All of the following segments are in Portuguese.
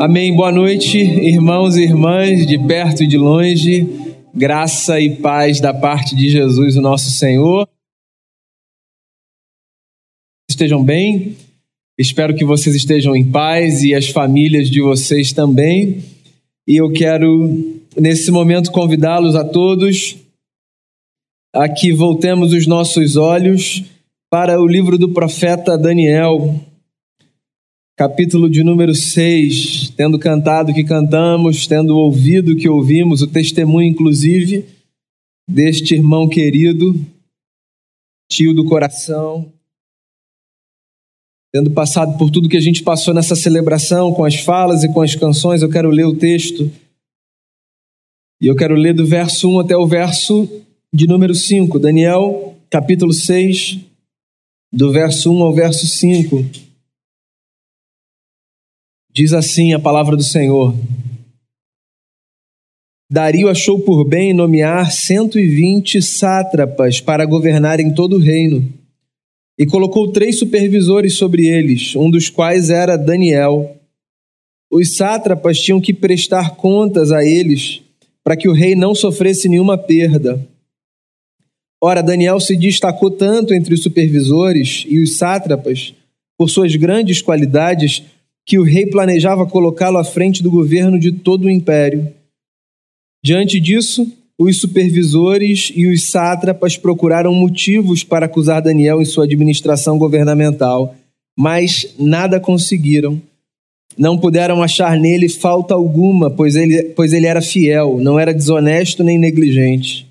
Amém. Boa noite, irmãos e irmãs de perto e de longe. Graça e paz da parte de Jesus, o nosso Senhor. Estejam bem. Espero que vocês estejam em paz e as famílias de vocês também. E eu quero, nesse momento, convidá-los a todos a que voltemos os nossos olhos para o livro do profeta Daniel capítulo de número 6, tendo cantado o que cantamos, tendo ouvido o que ouvimos, o testemunho, inclusive, deste irmão querido, tio do coração, tendo passado por tudo que a gente passou nessa celebração, com as falas e com as canções, eu quero ler o texto. E eu quero ler do verso 1 até o verso de número 5. Daniel, capítulo 6, do verso 1 ao verso 5. Diz assim a palavra do Senhor: Dario achou por bem nomear 120 sátrapas para governarem todo o reino, e colocou três supervisores sobre eles, um dos quais era Daniel. Os sátrapas tinham que prestar contas a eles, para que o rei não sofresse nenhuma perda. Ora, Daniel se destacou tanto entre os supervisores e os sátrapas por suas grandes qualidades que o rei planejava colocá-lo à frente do governo de todo o império. Diante disso, os supervisores e os sátrapas procuraram motivos para acusar Daniel em sua administração governamental, mas nada conseguiram. Não puderam achar nele falta alguma, pois ele, pois ele era fiel, não era desonesto nem negligente.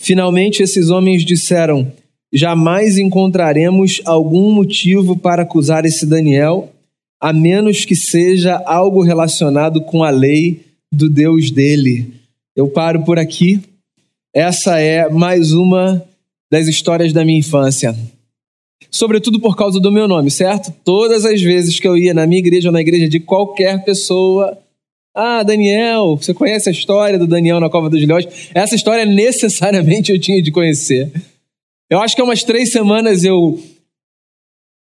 Finalmente, esses homens disseram: Jamais encontraremos algum motivo para acusar esse Daniel a menos que seja algo relacionado com a lei do Deus dele. Eu paro por aqui. Essa é mais uma das histórias da minha infância. Sobretudo por causa do meu nome, certo? Todas as vezes que eu ia na minha igreja ou na igreja de qualquer pessoa, ah, Daniel, você conhece a história do Daniel na Cova dos Leões? Essa história necessariamente eu tinha de conhecer. Eu acho que há umas três semanas eu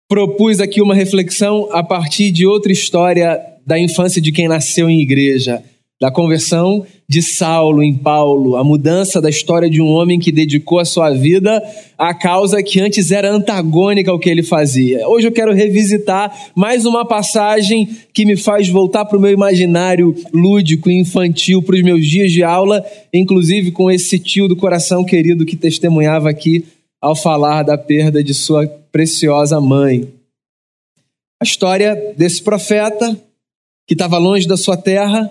propus aqui uma reflexão a partir de outra história da infância de quem nasceu em igreja, da conversão de Saulo em Paulo, a mudança da história de um homem que dedicou a sua vida à causa que antes era antagônica ao que ele fazia. Hoje eu quero revisitar mais uma passagem que me faz voltar para o meu imaginário lúdico e infantil, para os meus dias de aula, inclusive com esse tio do coração querido que testemunhava aqui ao falar da perda de sua preciosa mãe. A história desse profeta que estava longe da sua terra,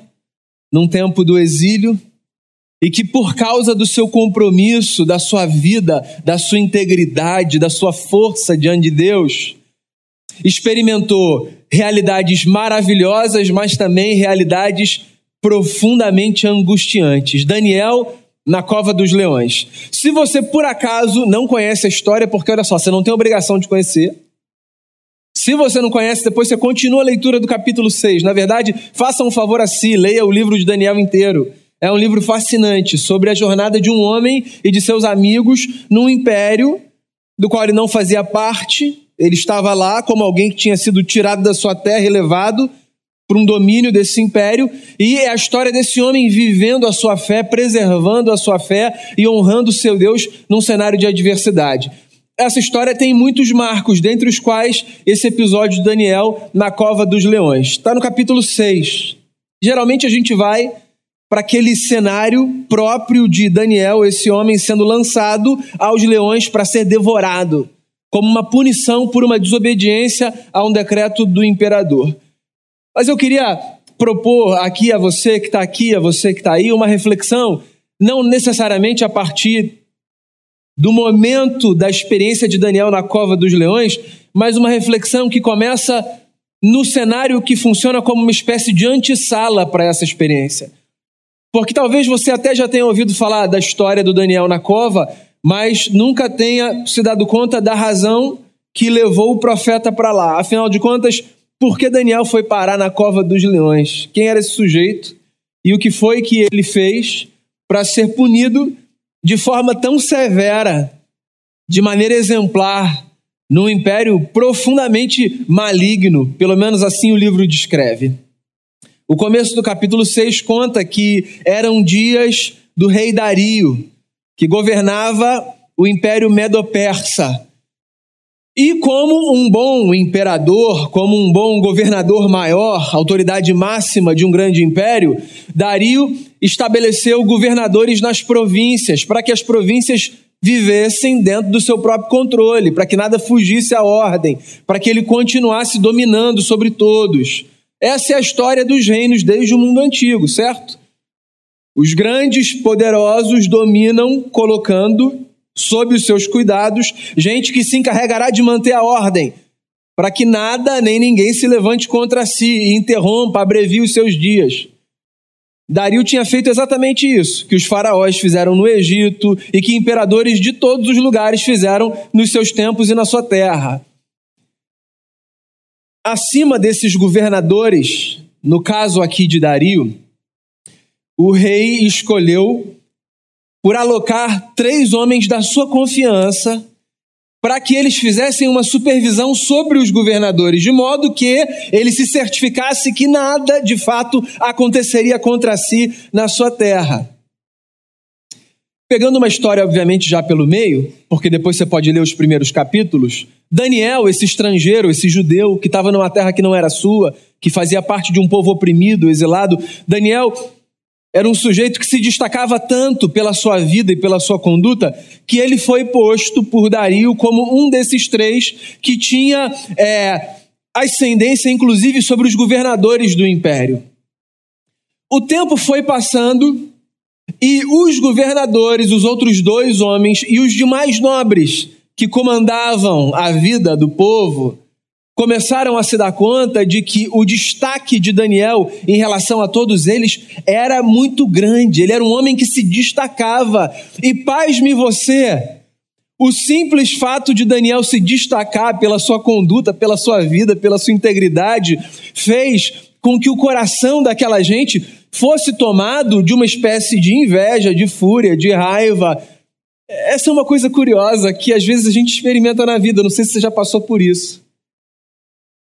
num tempo do exílio, e que por causa do seu compromisso, da sua vida, da sua integridade, da sua força diante de Deus, experimentou realidades maravilhosas, mas também realidades profundamente angustiantes. Daniel na cova dos leões. Se você por acaso não conhece a história, porque olha só, você não tem obrigação de conhecer. Se você não conhece, depois você continua a leitura do capítulo 6. Na verdade, faça um favor a si, leia o livro de Daniel inteiro. É um livro fascinante sobre a jornada de um homem e de seus amigos num império do qual ele não fazia parte. Ele estava lá como alguém que tinha sido tirado da sua terra e levado por um domínio desse império, e é a história desse homem vivendo a sua fé, preservando a sua fé e honrando o seu Deus num cenário de adversidade. Essa história tem muitos marcos, dentre os quais esse episódio de Daniel na cova dos leões. Está no capítulo 6. Geralmente a gente vai para aquele cenário próprio de Daniel, esse homem sendo lançado aos leões para ser devorado, como uma punição por uma desobediência a um decreto do imperador. Mas eu queria propor aqui a você que está aqui, a você que está aí, uma reflexão, não necessariamente a partir do momento da experiência de Daniel na cova dos leões, mas uma reflexão que começa no cenário que funciona como uma espécie de antessala para essa experiência. Porque talvez você até já tenha ouvido falar da história do Daniel na cova, mas nunca tenha se dado conta da razão que levou o profeta para lá. Afinal de contas, por que Daniel foi parar na cova dos leões? Quem era esse sujeito? E o que foi que ele fez para ser punido de forma tão severa, de maneira exemplar, num império profundamente maligno, pelo menos assim o livro descreve. O começo do capítulo 6 conta que eram dias do rei Dario, que governava o império medo-persa. E como um bom imperador, como um bom governador maior, autoridade máxima de um grande império, Dario estabeleceu governadores nas províncias, para que as províncias vivessem dentro do seu próprio controle, para que nada fugisse à ordem, para que ele continuasse dominando sobre todos. Essa é a história dos reinos desde o mundo antigo, certo? Os grandes poderosos dominam colocando sob os seus cuidados gente que se encarregará de manter a ordem, para que nada nem ninguém se levante contra si e interrompa, abrevie os seus dias. Dario tinha feito exatamente isso que os faraós fizeram no Egito e que imperadores de todos os lugares fizeram nos seus tempos e na sua terra. Acima desses governadores, no caso aqui de Dario, o rei escolheu por alocar três homens da sua confiança para que eles fizessem uma supervisão sobre os governadores, de modo que ele se certificasse que nada de fato aconteceria contra si na sua terra. Pegando uma história, obviamente, já pelo meio, porque depois você pode ler os primeiros capítulos, Daniel, esse estrangeiro, esse judeu que estava numa terra que não era sua, que fazia parte de um povo oprimido, exilado, Daniel era um sujeito que se destacava tanto pela sua vida e pela sua conduta que ele foi posto por Dario como um desses três que tinha é, ascendência, inclusive, sobre os governadores do império. O tempo foi passando e os governadores, os outros dois homens e os demais nobres que comandavam a vida do povo, começaram a se dar conta de que o destaque de Daniel em relação a todos eles era muito grande. Ele era um homem que se destacava. E paz-me você, o simples fato de Daniel se destacar pela sua conduta, pela sua vida, pela sua integridade, fez com que o coração daquela gente fosse tomado de uma espécie de inveja, de fúria, de raiva. Essa é uma coisa curiosa que às vezes a gente experimenta na vida, não sei se você já passou por isso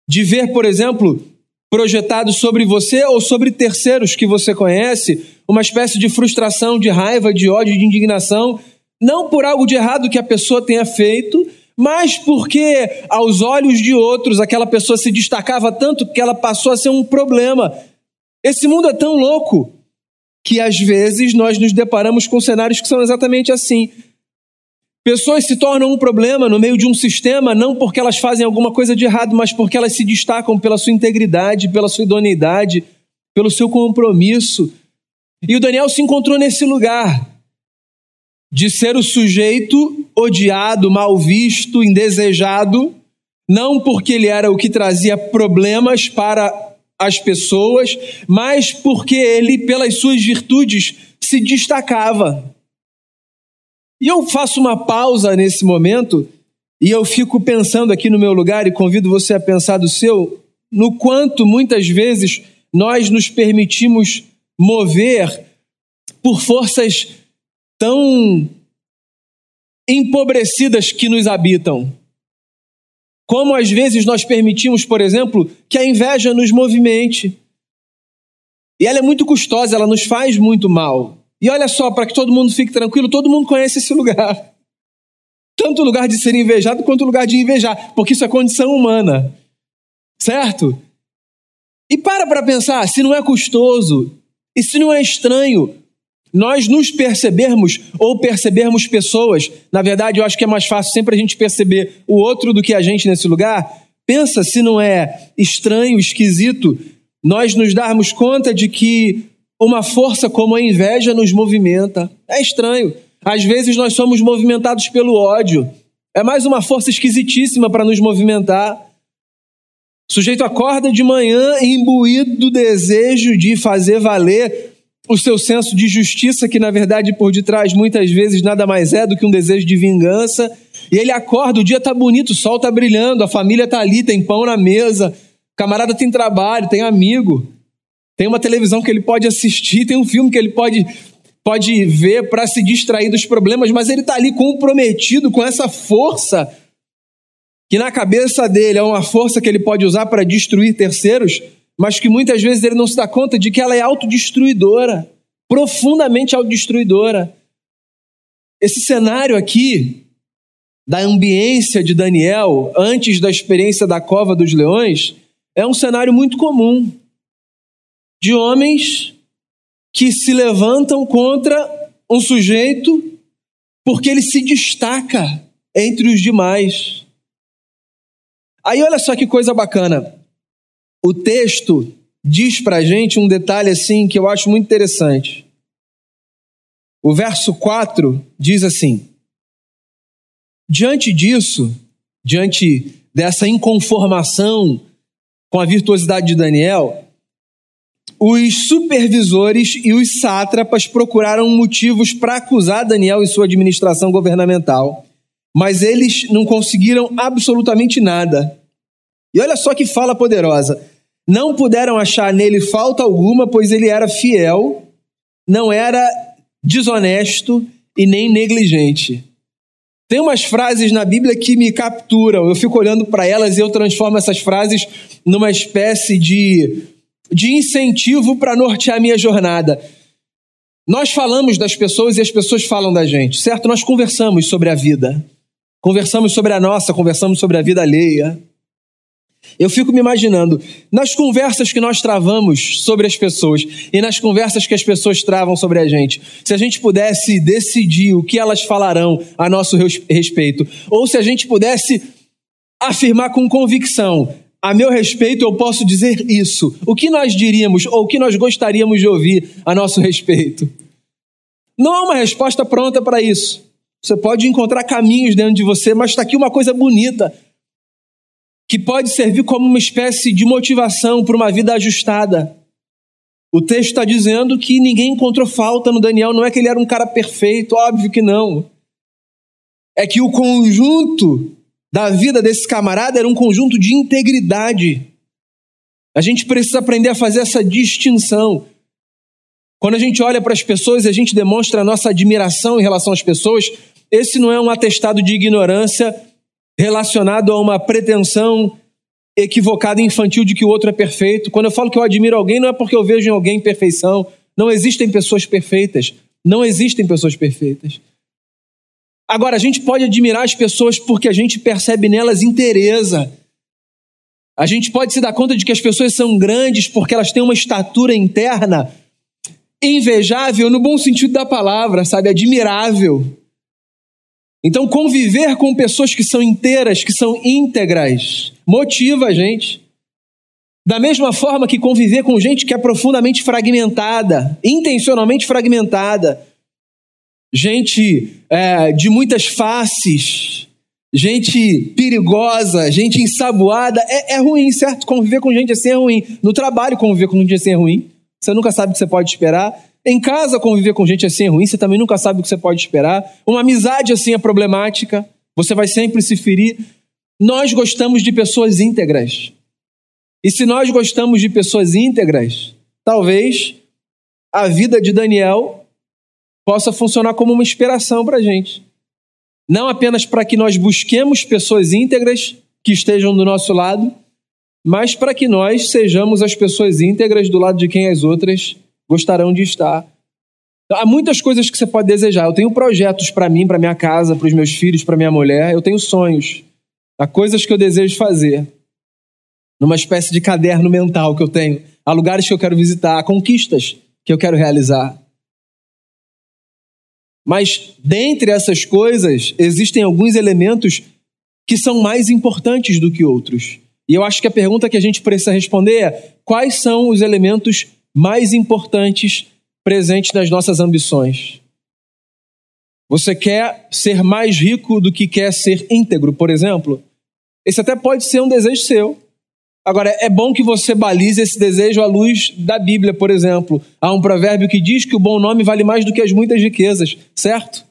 de ver, por exemplo, projetado sobre você ou sobre terceiros que você conhece, uma espécie de frustração, de raiva, de ódio, de indignação, não por algo de errado que a pessoa tenha feito, mas porque aos olhos de outros aquela pessoa se destacava tanto que ela passou a ser um problema. Esse mundo é tão louco que às vezes nós nos deparamos com cenários que são exatamente assim. Pessoas se tornam um problema no meio de um sistema não porque elas fazem alguma coisa de errado, mas porque elas se destacam pela sua integridade, pela sua idoneidade, pelo seu compromisso. E o Daniel se encontrou nesse lugar de ser o sujeito odiado, mal visto, indesejado, não porque ele era o que trazia problemas para as pessoas, mas porque ele, pelas suas virtudes, se destacava. E eu faço uma pausa nesse momento e eu fico pensando aqui no meu lugar e convido você a pensar do seu, no quanto muitas vezes nós nos permitimos mover por forças tão empobrecidas que nos habitam. Como às vezes nós permitimos, por exemplo, que a inveja nos movimente. E ela é muito custosa, ela nos faz muito mal. E olha só, para que todo mundo fique tranquilo, todo mundo conhece esse lugar. Tanto o lugar de ser invejado quanto o lugar de invejar, porque isso é condição humana. Certo? E para para pensar, se não é custoso, e se não é estranho, nós nos percebermos ou percebermos pessoas, na verdade eu acho que é mais fácil sempre a gente perceber o outro do que a gente nesse lugar. Pensa se não é estranho, esquisito, nós nos darmos conta de que uma força como a inveja nos movimenta. É estranho. Às vezes nós somos movimentados pelo ódio. É mais uma força esquisitíssima para nos movimentar. O sujeito acorda de manhã imbuído do desejo de fazer valer o seu senso de justiça, que na verdade por detrás muitas vezes nada mais é do que um desejo de vingança. E ele acorda, o dia está bonito, o sol está brilhando, a família está ali, tem pão na mesa, o camarada tem trabalho, tem amigo. Tem uma televisão que ele pode assistir, tem um filme que ele pode, pode ver para se distrair dos problemas, mas ele está ali comprometido com essa força que na cabeça dele é uma força que ele pode usar para destruir terceiros, mas que muitas vezes ele não se dá conta de que ela é autodestruidora, profundamente autodestruidora. Esse cenário aqui, da ambiência de Daniel, antes da experiência da cova dos leões, é um cenário muito comum de homens que se levantam contra um sujeito porque ele se destaca entre os demais. Aí olha só que coisa bacana. O texto diz pra gente um detalhe assim que eu acho muito interessante. O verso 4 diz assim: Diante disso, diante dessa inconformação com a virtuosidade de Daniel, os supervisores e os sátrapas procuraram motivos para acusar Daniel e sua administração governamental, mas eles não conseguiram absolutamente nada. E olha só que fala poderosa. Não puderam achar nele falta alguma, pois ele era fiel, não era desonesto e nem negligente. Tem umas frases na Bíblia que me capturam, eu fico olhando para elas e eu transformo essas frases numa espécie de, de incentivo para nortear minha jornada. Nós falamos das pessoas e as pessoas falam da gente, certo? Nós conversamos sobre a vida, conversamos sobre a nossa, conversamos sobre a vida alheia. Eu fico me imaginando, nas conversas que nós travamos sobre as pessoas e nas conversas que as pessoas travam sobre a gente, se a gente pudesse decidir o que elas falarão a nosso respeito, ou se a gente pudesse afirmar com convicção, a meu respeito eu posso dizer isso, o que nós diríamos ou o que nós gostaríamos de ouvir a nosso respeito? Não há uma resposta pronta para isso. Você pode encontrar caminhos dentro de você, mas está aqui uma coisa bonita que pode servir como uma espécie de motivação para uma vida ajustada. O texto está dizendo que ninguém encontrou falta no Daniel, não é que ele era um cara perfeito, óbvio que não. É que o conjunto da vida desse camarada era um conjunto de integridade. A gente precisa aprender a fazer essa distinção. Quando a gente olha para as pessoas e a gente demonstra a nossa admiração em relação às pessoas, esse não é um atestado de ignorância relacionado a uma pretensão equivocada e infantil de que o outro é perfeito. Quando eu falo que eu admiro alguém, não é porque eu vejo em alguém perfeição. Não existem pessoas perfeitas. Não existem pessoas perfeitas. Agora, a gente pode admirar as pessoas porque a gente percebe nelas interesa. A gente pode se dar conta de que as pessoas são grandes porque elas têm uma estatura interna invejável no bom sentido da palavra, sabe? Admirável. Então, conviver com pessoas que são inteiras, que são íntegras, motiva a gente. Da mesma forma que conviver com gente que é profundamente fragmentada, intencionalmente fragmentada, gente é, de muitas faces, gente perigosa, gente ensaboada, é, é ruim, certo? Conviver com gente assim é ruim. No trabalho, conviver com gente assim é ruim. Você nunca sabe o que você pode esperar. Em casa, conviver com gente assim é ruim, você também nunca sabe o que você pode esperar. Uma amizade assim é problemática, você vai sempre se ferir. Nós gostamos de pessoas íntegras. E se nós gostamos de pessoas íntegras, talvez a vida de Daniel possa funcionar como uma inspiração para a gente. Não apenas para que nós busquemos pessoas íntegras que estejam do nosso lado, mas para que nós sejamos as pessoas íntegras do lado de quem as outras gostarão de estar. Há muitas coisas que você pode desejar. Eu tenho projetos para mim, para minha casa, para os meus filhos, para minha mulher. Eu tenho sonhos. Há coisas que eu desejo fazer. Numa espécie de caderno mental que eu tenho. Há lugares que eu quero visitar, há conquistas que eu quero realizar. Mas dentre essas coisas, existem alguns elementos que são mais importantes do que outros. E eu acho que a pergunta que a gente precisa responder é: quais são os elementos mais importantes presentes nas nossas ambições. Você quer ser mais rico do que quer ser íntegro, por exemplo? Esse até pode ser um desejo seu. Agora, é bom que você balize esse desejo à luz da Bíblia, por exemplo. Há um provérbio que diz que o bom nome vale mais do que as muitas riquezas, certo?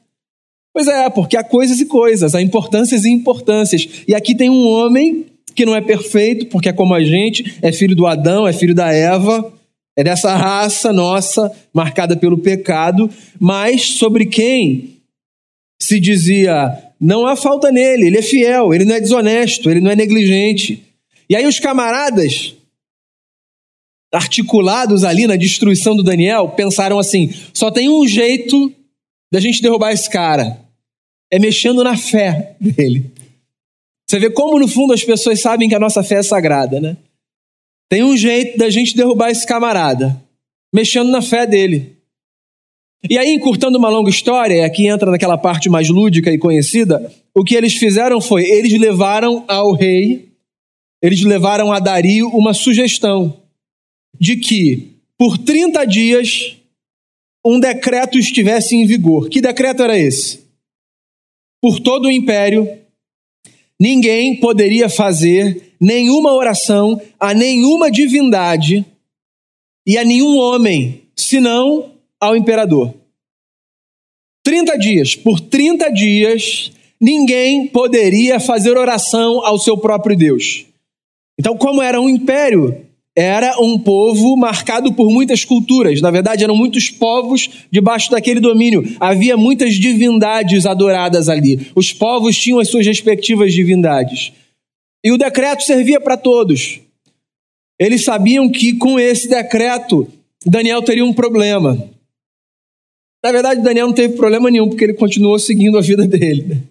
Pois é, porque há coisas e coisas, há importâncias e importâncias. E aqui tem um homem que não é perfeito, porque é como a gente, é filho do Adão, é filho da Eva, é dessa raça nossa, marcada pelo pecado, mas sobre quem se dizia não há falta nele, ele é fiel, ele não é desonesto, ele não é negligente. E aí os camaradas, articulados ali na destruição do Daniel, pensaram assim: só tem um jeito da gente derrubar esse cara, é mexendo na fé dele. Você vê como no fundo as pessoas sabem que a nossa fé é sagrada, né? Tem um jeito da gente derrubar esse camarada, mexendo na fé dele. E aí, encurtando uma longa história, aqui entra naquela parte mais lúdica e conhecida, o que eles fizeram foi, eles levaram ao rei, eles levaram a Dario uma sugestão de que, por 30 dias, um decreto estivesse em vigor. Que decreto era esse? Por todo o império, ninguém poderia fazer nenhuma oração a nenhuma divindade e a nenhum homem, senão ao imperador. 30 dias, por 30 dias, ninguém poderia fazer oração ao seu próprio Deus. Então, como era um império, era um povo marcado por muitas culturas. Na verdade, eram muitos povos debaixo daquele domínio. Havia muitas divindades adoradas ali. Os povos tinham as suas respectivas divindades. E o decreto servia para todos. Eles sabiam que com esse decreto, Daniel teria um problema. Na verdade, Daniel não teve problema nenhum, porque ele continuou seguindo a vida dele.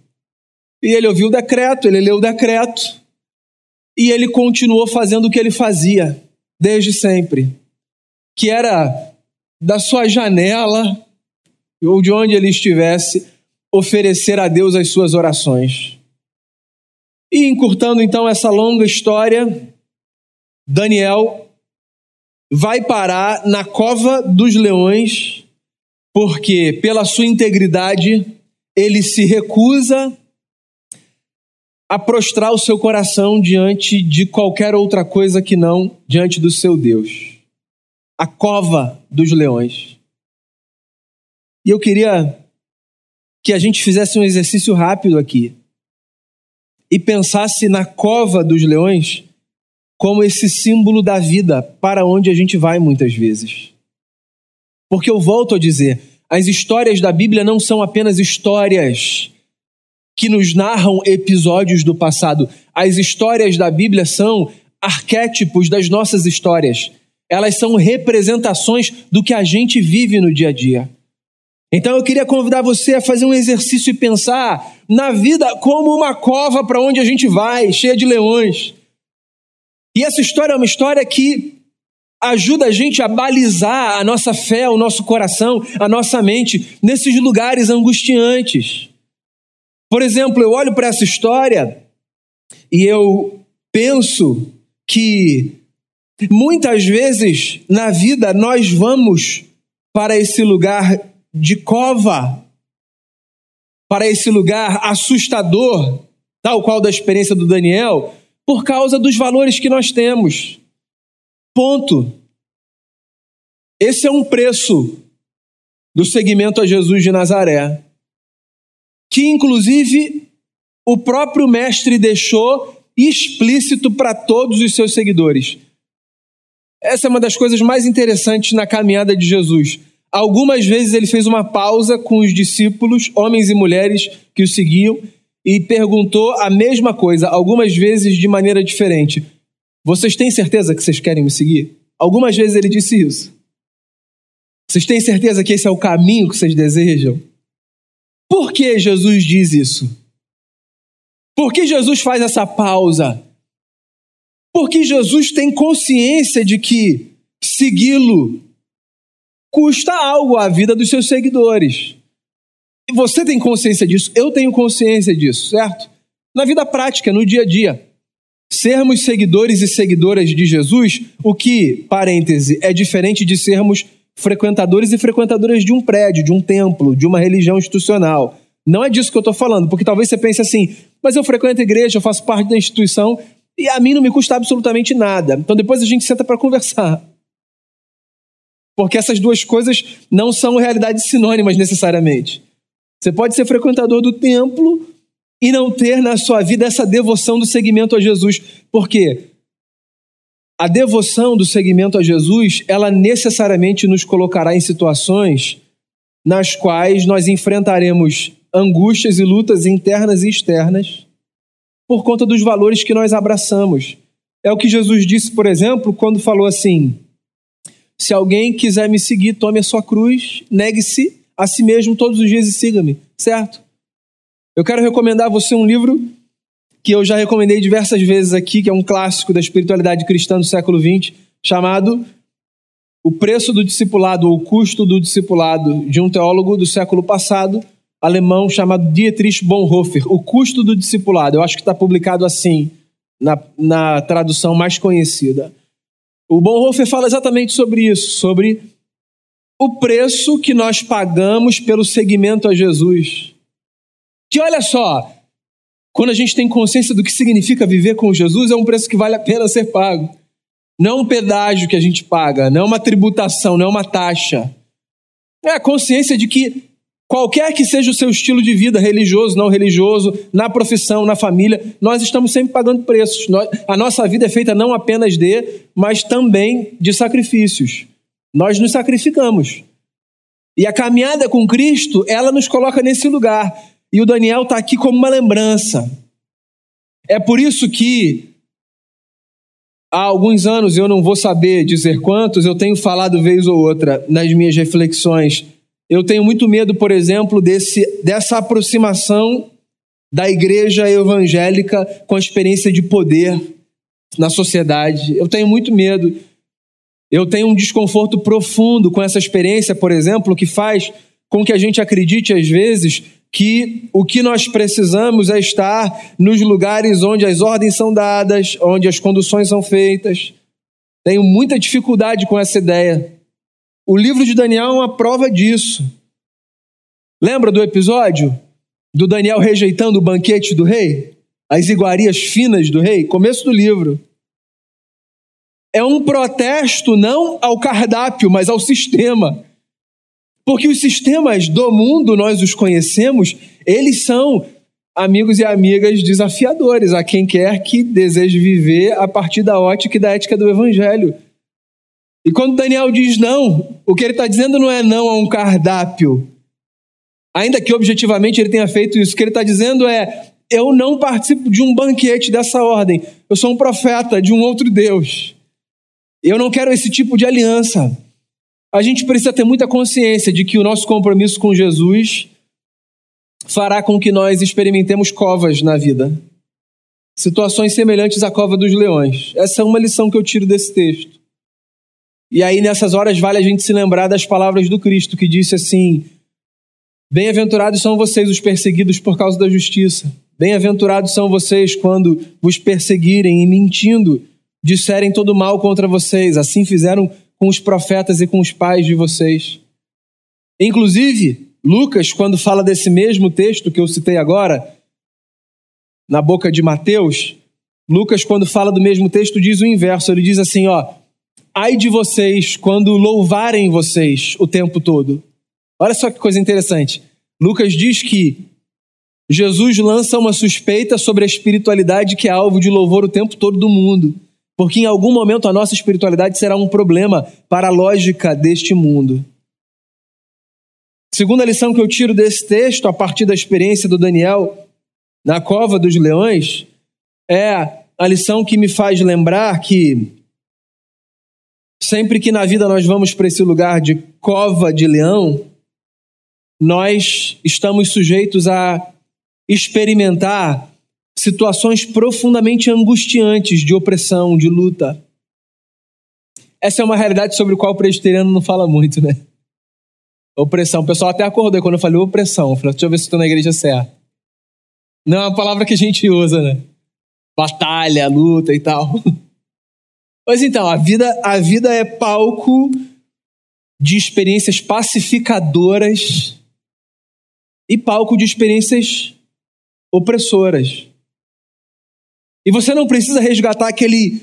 E ele ouviu o decreto, ele leu o decreto, e ele continuou fazendo o que ele fazia desde sempre, que era da sua janela, ou de onde ele estivesse, oferecer a Deus as suas orações. E encurtando então essa longa história, Daniel vai parar na cova dos leões porque pela sua integridade ele se recusa a prostrar o seu coração diante de qualquer outra coisa que não diante do seu Deus. A cova dos leões. E eu queria que a gente fizesse um exercício rápido aqui e pensasse na cova dos leões como esse símbolo da vida para onde a gente vai muitas vezes. Porque eu volto a dizer, as histórias da Bíblia não são apenas histórias que nos narram episódios do passado. As histórias da Bíblia são arquétipos das nossas histórias. Elas são representações do que a gente vive no dia a dia. Então eu queria convidar você a fazer um exercício e pensar na vida como uma cova para onde a gente vai, cheia de leões. E essa história é uma história que ajuda a gente a balizar a nossa fé, o nosso coração, a nossa mente nesses lugares angustiantes. Por exemplo, eu olho para essa história e eu penso que muitas vezes na vida nós vamos para esse lugar de cova, para esse lugar assustador, tal qual da experiência do Daniel, por causa dos valores que nós temos. Ponto. Esse é um preço do seguimento a Jesus de Nazaré, que inclusive o próprio mestre deixou explícito para todos os seus seguidores. Essa é uma das coisas mais interessantes na caminhada de Jesus. Algumas vezes ele fez uma pausa com os discípulos, homens e mulheres que o seguiam, e perguntou a mesma coisa, algumas vezes de maneira diferente. Vocês têm certeza que vocês querem me seguir? Algumas vezes ele disse isso. Vocês têm certeza que esse é o caminho que vocês desejam? Por que Jesus diz isso? Por que Jesus faz essa pausa? Porque Jesus tem consciência de que segui-lo custa algo à vida dos seus seguidores. E você tem consciência disso, eu tenho consciência disso, certo? Na vida prática, no dia a dia sermos seguidores e seguidoras de Jesus, o que, parêntese, é diferente de sermos frequentadores e frequentadoras de um prédio, de um templo, de uma religião institucional. Não é disso que eu estou falando, porque talvez você pense assim, mas eu frequento a igreja, eu faço parte da instituição e a mim não me custa absolutamente nada. Então depois a gente senta para conversar. Porque essas duas coisas não são realidades sinônimas necessariamente. Você pode ser frequentador do templo e não ter na sua vida essa devoção do seguimento a Jesus. Por quê? A devoção do seguimento a Jesus, ela necessariamente nos colocará em situações nas quais nós enfrentaremos angústias e lutas internas e externas por conta dos valores que nós abraçamos. É o que Jesus disse, por exemplo, quando falou assim: Se alguém quiser me seguir, tome a sua cruz, negue-se a si mesmo todos os dias e siga-me, certo? Eu quero recomendar a você um livro que eu já recomendei diversas vezes aqui, que é um clássico da espiritualidade cristã do século XX, chamado O Preço do Discipulado, ou O Custo do Discipulado, de um teólogo do século passado, alemão, chamado Dietrich Bonhoeffer, O Custo do Discipulado. Eu acho que está publicado assim, na, na tradução mais conhecida. O Bonhoeffer fala exatamente sobre isso, sobre o preço que nós pagamos pelo seguimento a Jesus. Que olha só, quando a gente tem consciência do que significa viver com Jesus, é um preço que vale a pena ser pago. Não um pedágio que a gente paga, não uma tributação, não uma taxa. É a consciência de que qualquer que seja o seu estilo de vida, religioso, não religioso, na profissão, na família, nós estamos sempre pagando preços. A nossa vida é feita não apenas de, mas também de sacrifícios. Nós nos sacrificamos. E a caminhada com Cristo, ela nos coloca nesse lugar. E o Daniel está aqui como uma lembrança. É por isso que há alguns anos, eu não vou saber dizer quantos, eu tenho falado vez ou outra nas minhas reflexões. Eu tenho muito medo, por exemplo, desse, dessa aproximação da igreja evangélica com a experiência de poder na sociedade. Eu tenho muito medo. Eu tenho um desconforto profundo com essa experiência, por exemplo, que faz com que a gente acredite às vezes que o que nós precisamos é estar nos lugares onde as ordens são dadas, onde as conduções são feitas. Tenho muita dificuldade com essa ideia. O livro de Daniel é uma prova disso. Lembra do episódio do Daniel rejeitando o banquete do rei? As iguarias finas do rei? Começo do livro. É um protesto não ao cardápio, mas ao sistema. Porque os sistemas do mundo, nós os conhecemos, eles são amigos e amigas desafiadores a quem quer que deseje viver a partir da ótica e da ética do evangelho. E quando Daniel diz não, o que ele está dizendo não é não a um cardápio, ainda que objetivamente ele tenha feito isso, o que ele está dizendo é: eu não participo de um banquete dessa ordem, eu sou um profeta de um outro Deus. Eu não quero esse tipo de aliança a gente precisa ter muita consciência de que o nosso compromisso com Jesus fará com que nós experimentemos covas na vida. Situações semelhantes à cova dos leões. Essa é uma lição que eu tiro desse texto. E aí, nessas horas, vale a gente se lembrar das palavras do Cristo, que disse assim: Bem-aventurados são vocês os perseguidos por causa da justiça. Bem-aventurados são vocês quando vos perseguirem e mentindo disserem todo mal contra vocês. Assim fizeram com os profetas e com os pais de vocês. Inclusive, Lucas, quando fala desse mesmo texto que eu citei agora, na boca de Mateus, Lucas, quando fala do mesmo texto, diz o inverso. Ele diz assim: ó, ai de vocês quando louvarem vocês o tempo todo. Olha só que coisa interessante. Lucas diz que Jesus lança uma suspeita sobre a espiritualidade que é alvo de louvor o tempo todo do mundo. Porque em algum momento a nossa espiritualidade será um problema para a lógica deste mundo. Segunda lição que eu tiro desse texto, a partir da experiência do Daniel na cova dos leões, é a lição que me faz lembrar que sempre que na vida nós vamos para esse lugar de cova de leão, nós estamos sujeitos a experimentar situações profundamente angustiantes de opressão, de luta. Essa é uma realidade sobre a qual o presbiteriano não fala muito, né? Opressão. O pessoal até acordou quando eu falei opressão. Eu falei, deixa eu ver se estou na igreja certa. Não é uma palavra que a gente usa, né? Batalha, luta e tal. Mas então, a vida, a vida é palco de experiências pacificadoras e palco de experiências opressoras. E você não precisa resgatar aquele,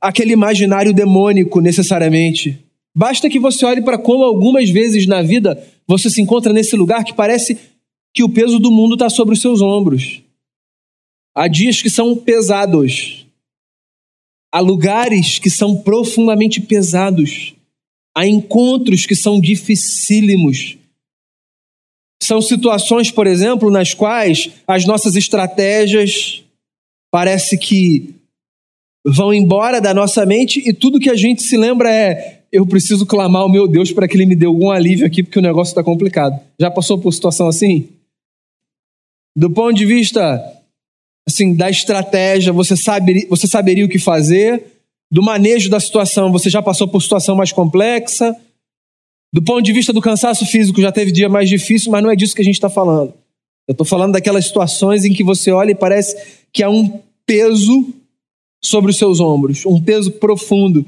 aquele imaginário demônico necessariamente. Basta que você olhe para como algumas vezes na vida você se encontra nesse lugar que parece que o peso do mundo está sobre os seus ombros. Há dias que são pesados. Há lugares que são profundamente pesados. Há encontros que são dificílimos. São situações, por exemplo, nas quais as nossas estratégias parece que vão embora da nossa mente e tudo que a gente se lembra é: eu preciso clamar ao meu Deus para que ele me dê algum alívio aqui, porque o negócio está complicado. Já passou por situação assim? Do ponto de vista assim da estratégia, você sabe, você saberia o que fazer. Do manejo da situação, você já passou por situação mais complexa. Do ponto de vista do cansaço físico, já teve dia mais difícil, mas não é disso que a gente está falando. Eu estou falando daquelas situações em que você olha e parece que há um peso sobre os seus ombros, um peso profundo,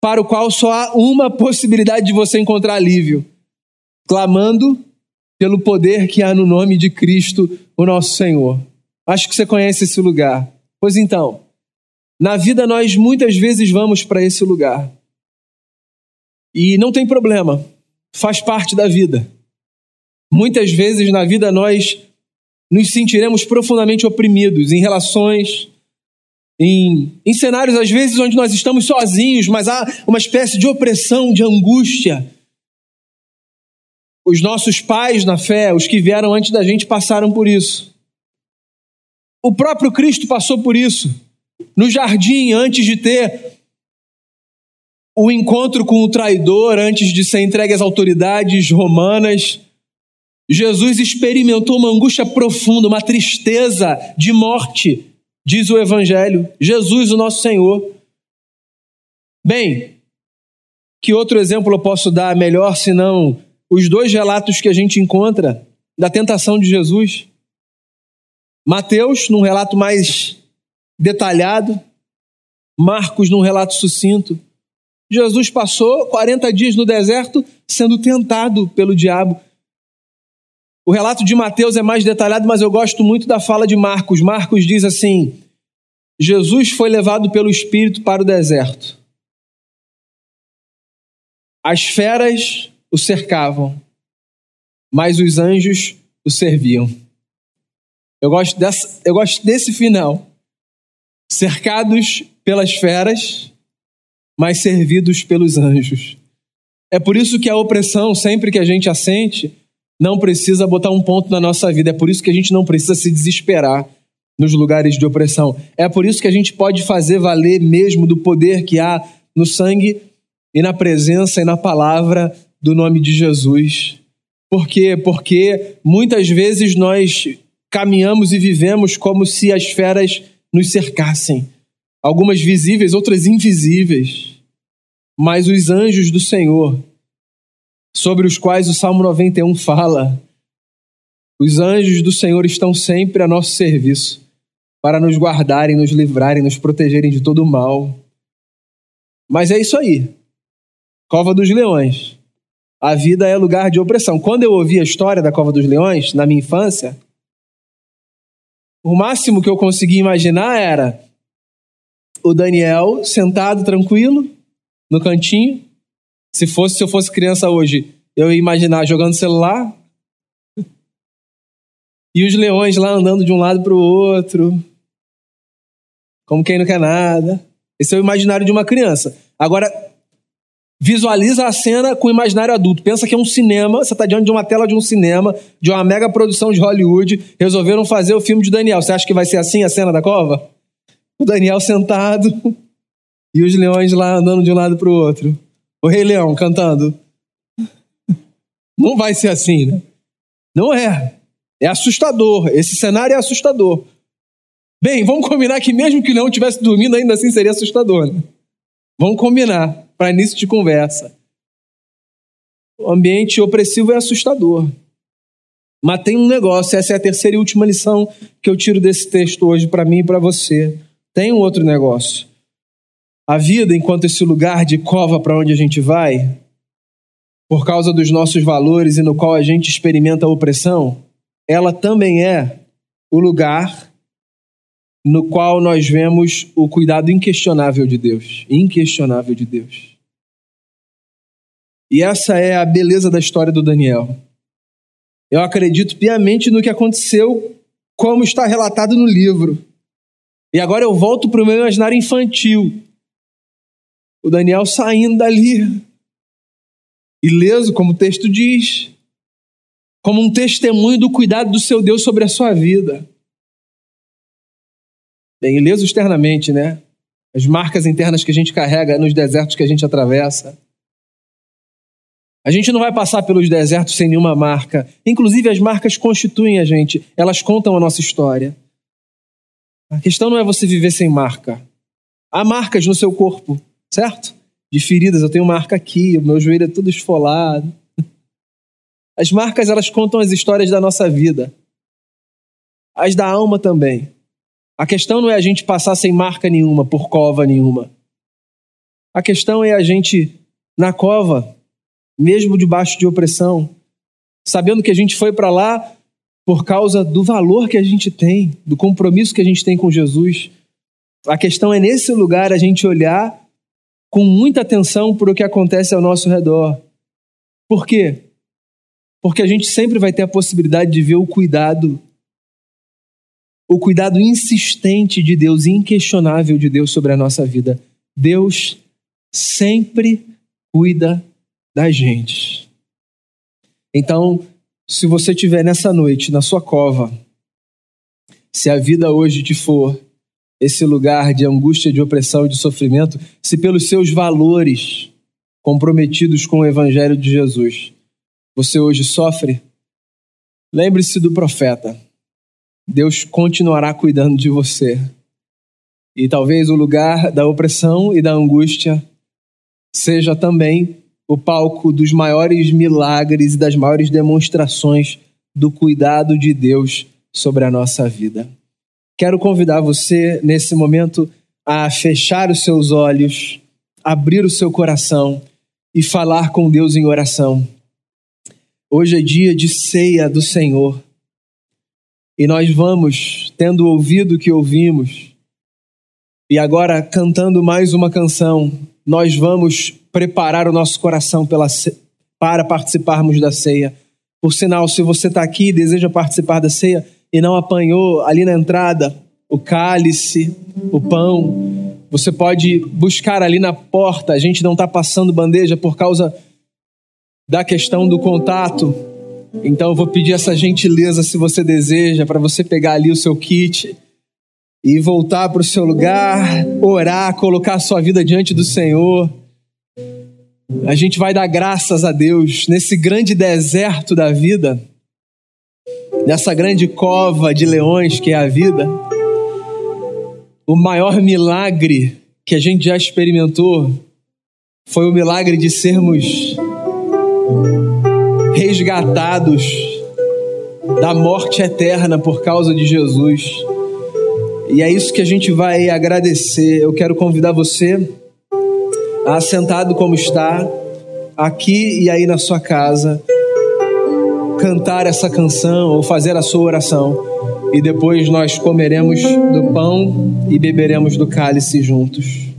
para o qual só há uma possibilidade de você encontrar alívio: clamando pelo poder que há no nome de Cristo, o nosso Senhor. Acho que você conhece esse lugar. Pois então, na vida nós muitas vezes vamos para esse lugar. E não tem problema, faz parte da vida. Muitas vezes na vida nós nos sentiremos profundamente oprimidos em relações, em, em cenários às vezes onde nós estamos sozinhos, mas há uma espécie de opressão, de angústia. Os nossos pais na fé, os que vieram antes da gente, passaram por isso. O próprio Cristo passou por isso. No jardim, antes de ter o encontro com o traidor, antes de ser entregue às autoridades romanas, Jesus experimentou uma angústia profunda, uma tristeza de morte, diz o Evangelho. Jesus, o nosso Senhor. Bem, que outro exemplo eu posso dar melhor senão os dois relatos que a gente encontra da tentação de Jesus? Mateus, num relato mais detalhado, Marcos, num relato sucinto. Jesus passou 40 dias no deserto sendo tentado pelo diabo. O relato de Mateus é mais detalhado, mas eu gosto muito da fala de Marcos. Marcos diz assim: Jesus foi levado pelo Espírito para o deserto. As feras o cercavam, mas os anjos o serviam. Eu gosto, dessa, eu gosto desse final. Cercados pelas feras, mas servidos pelos anjos. É por isso que a opressão, sempre que a gente a sente, não precisa botar um ponto na nossa vida. É por isso que a gente não precisa se desesperar nos lugares de opressão. É por isso que a gente pode fazer valer mesmo do poder que há no sangue e na presença e na palavra do nome de Jesus. Por quê? Porque muitas vezes nós caminhamos e vivemos como se as feras nos cercassem. Algumas visíveis, outras invisíveis. Mas os anjos do Senhor sobre os quais o Salmo 91 fala. Os anjos do Senhor estão sempre a nosso serviço para nos guardarem, nos livrarem, nos protegerem de todo mal. Mas é isso aí. Cova dos Leões. A vida é lugar de opressão. Quando eu ouvi a história da Cova dos Leões, na minha infância, o máximo que eu conseguia imaginar era o Daniel sentado tranquilo no cantinho, se fosse se eu fosse criança hoje, eu ia imaginar jogando celular e os leões lá andando de um lado para o outro, como quem não quer nada. Esse é o imaginário de uma criança. Agora, visualiza a cena com o imaginário adulto. Pensa que é um cinema, você está diante de uma tela de um cinema, de uma mega produção de Hollywood. Resolveram fazer o filme de Daniel. Você acha que vai ser assim a cena da cova? O Daniel sentado e os leões lá andando de um lado para o outro o Rei Leão cantando. Não vai ser assim, né? Não é. É assustador. Esse cenário é assustador. Bem, vamos combinar que mesmo que o leão estivesse dormindo, ainda assim seria assustador. Né? Vamos combinar para início de conversa. O ambiente opressivo é assustador. Mas tem um negócio, essa é a terceira e última lição que eu tiro desse texto hoje para mim e para você. Tem um outro negócio. A vida, enquanto esse lugar de cova para onde a gente vai, por causa dos nossos valores e no qual a gente experimenta a opressão, ela também é o lugar no qual nós vemos o cuidado inquestionável de Deus, inquestionável de Deus. E essa é a beleza da história do Daniel. Eu acredito piamente no que aconteceu, como está relatado no livro. E agora eu volto para o meu imaginário infantil. O Daniel saindo dali, ileso, como o texto diz. como um testemunho do cuidado do seu Deus sobre a sua vida. Bem, ileso externamente, né? As marcas internas que a gente carrega nos desertos que a gente atravessa. A gente não vai passar pelos desertos sem nenhuma marca. Inclusive, as marcas constituem a gente, elas contam a nossa história. A questão não é você viver sem marca. Há marcas no seu corpo, certo? De feridas, eu tenho marca aqui, o meu joelho é todo esfolado. As marcas, elas contam as histórias da nossa vida. As da alma também. A questão não é a gente passar sem marca nenhuma, por cova nenhuma. A questão é a gente, na cova, mesmo debaixo de opressão, sabendo que a gente foi para lá por causa do valor que a gente tem, do compromisso que a gente tem com Jesus. A questão é nesse lugar a gente olhar com muita atenção para o que acontece ao nosso redor. Por quê? Porque a gente sempre vai ter a possibilidade de ver o cuidado, o cuidado insistente de Deus, inquestionável de Deus sobre a nossa vida. Deus sempre cuida da gente. Então, se você estiver nessa noite, na sua cova, se a vida hoje te for esse lugar de angústia, de opressão, de sofrimento, se pelos seus valores comprometidos com o Evangelho de Jesus, você hoje sofre, lembre-se do profeta. Deus continuará cuidando de você. E talvez o lugar da opressão e da angústia seja também o palco dos maiores milagres e das maiores demonstrações do cuidado de Deus sobre a nossa vida. Quero convidar você, nesse momento, a fechar os seus olhos, abrir o seu coração e falar com Deus em oração. Hoje é dia de ceia do Senhor e nós vamos, tendo ouvido o que ouvimos, e agora cantando mais uma canção, nós vamos preparar o nosso coração pela, para participarmos da ceia. Por sinal, se você está aqui e deseja participar da ceia e não apanhou ali na entrada o cálice, o pão, você pode buscar ali na porta. A gente não está passando bandeja por causa da questão do contato. Então eu vou pedir essa gentileza, se você deseja, para você pegar ali o seu kit e voltar para o seu lugar, orar, colocar a sua vida diante do Senhor. A gente vai dar graças a Deus nesse grande deserto da vida, nessa grande cova de leões que é a vida. O maior milagre que a gente já experimentou foi o milagre de sermos resgatados da morte eterna por causa de Jesus. E é isso que a gente vai agradecer. Eu quero convidar você a, sentado como está, aqui e aí na sua casa, cantar essa canção ou fazer a sua oração. E depois nós comeremos do pão e beberemos do cálice juntos.